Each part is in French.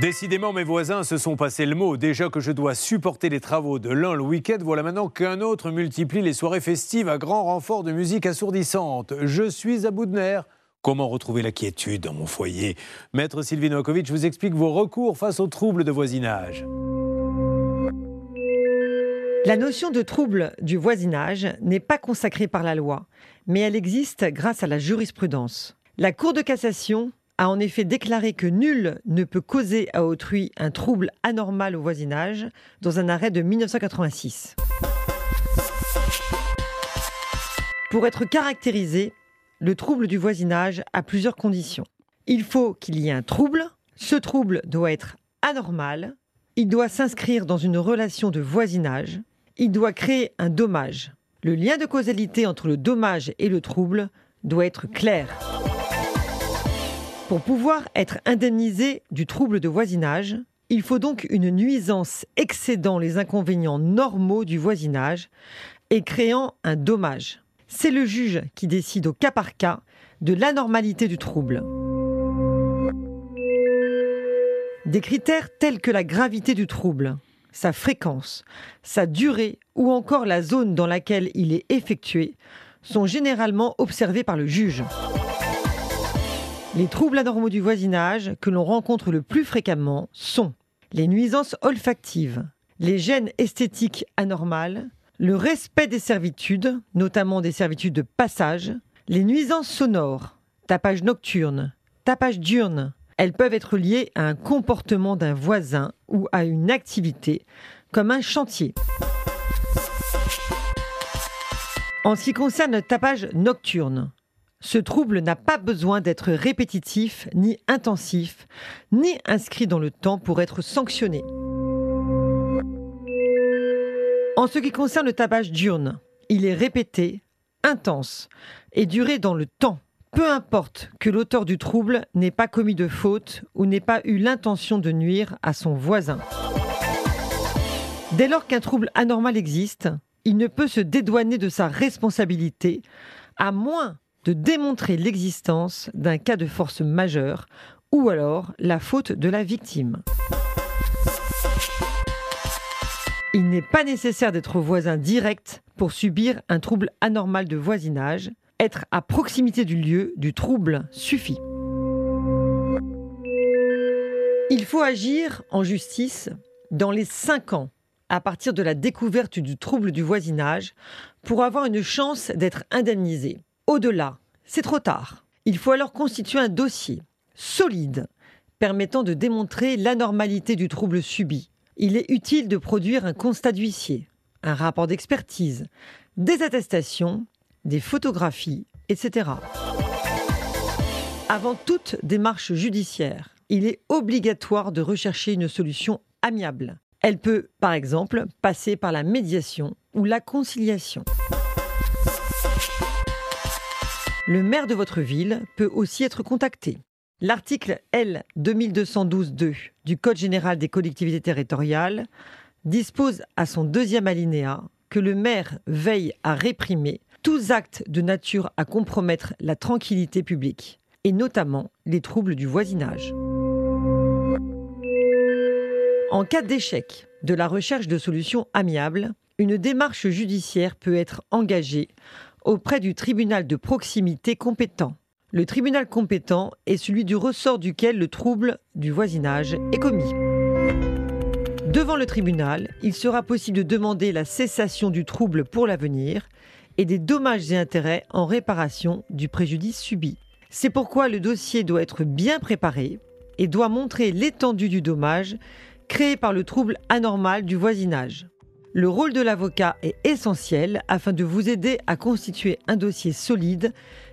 Décidément, mes voisins se sont passés le mot. Déjà que je dois supporter les travaux de l'un le week-end, voilà maintenant qu'un autre multiplie les soirées festives à grand renfort de musique assourdissante. Je suis à bout de nerfs. Comment retrouver la quiétude dans mon foyer? Maître Sylvie Novakovic vous explique vos recours face aux troubles de voisinage. La notion de trouble du voisinage n'est pas consacrée par la loi, mais elle existe grâce à la jurisprudence. La Cour de cassation a en effet déclaré que nul ne peut causer à autrui un trouble anormal au voisinage dans un arrêt de 1986. Pour être caractérisé, le trouble du voisinage a plusieurs conditions. Il faut qu'il y ait un trouble, ce trouble doit être anormal, il doit s'inscrire dans une relation de voisinage, il doit créer un dommage. Le lien de causalité entre le dommage et le trouble doit être clair. Pour pouvoir être indemnisé du trouble de voisinage, il faut donc une nuisance excédant les inconvénients normaux du voisinage et créant un dommage. C'est le juge qui décide au cas par cas de l'anormalité du trouble. Des critères tels que la gravité du trouble, sa fréquence, sa durée ou encore la zone dans laquelle il est effectué sont généralement observés par le juge. Les troubles anormaux du voisinage que l'on rencontre le plus fréquemment sont les nuisances olfactives, les gènes esthétiques anormales, le respect des servitudes, notamment des servitudes de passage, les nuisances sonores, tapage nocturne, tapage diurne. Elles peuvent être liées à un comportement d'un voisin ou à une activité, comme un chantier. En ce qui concerne le tapage nocturne, ce trouble n'a pas besoin d'être répétitif, ni intensif, ni inscrit dans le temps pour être sanctionné. En ce qui concerne le tapage diurne, il est répété, intense et duré dans le temps. Peu importe que l'auteur du trouble n'ait pas commis de faute ou n'ait pas eu l'intention de nuire à son voisin. Dès lors qu'un trouble anormal existe, il ne peut se dédouaner de sa responsabilité, à moins de démontrer l'existence d'un cas de force majeure ou alors la faute de la victime. Il n'est pas nécessaire d'être voisin direct pour subir un trouble anormal de voisinage. Être à proximité du lieu du trouble suffit. Il faut agir en justice dans les 5 ans à partir de la découverte du trouble du voisinage pour avoir une chance d'être indemnisé. Au-delà, c'est trop tard. Il faut alors constituer un dossier solide permettant de démontrer l'anormalité du trouble subi. Il est utile de produire un constat d'huissier, un rapport d'expertise, des attestations, des photographies, etc. Avant toute démarche judiciaire, il est obligatoire de rechercher une solution amiable. Elle peut, par exemple, passer par la médiation ou la conciliation. Le maire de votre ville peut aussi être contacté. L'article L 2212-2 du Code général des collectivités territoriales dispose à son deuxième alinéa que le maire veille à réprimer tous actes de nature à compromettre la tranquillité publique, et notamment les troubles du voisinage. En cas d'échec de la recherche de solutions amiables, une démarche judiciaire peut être engagée auprès du tribunal de proximité compétent. Le tribunal compétent est celui du ressort duquel le trouble du voisinage est commis. Devant le tribunal, il sera possible de demander la cessation du trouble pour l'avenir et des dommages et intérêts en réparation du préjudice subi. C'est pourquoi le dossier doit être bien préparé et doit montrer l'étendue du dommage créé par le trouble anormal du voisinage. Le rôle de l'avocat est essentiel afin de vous aider à constituer un dossier solide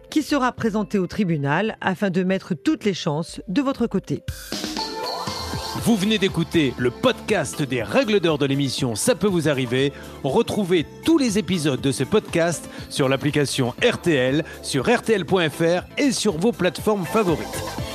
qui sera présenté au tribunal afin de mettre toutes les chances de votre côté. Vous venez d'écouter le podcast des règles d'or de l'émission Ça peut vous arriver. Retrouvez tous les épisodes de ce podcast sur l'application RTL, sur rtl.fr et sur vos plateformes favorites.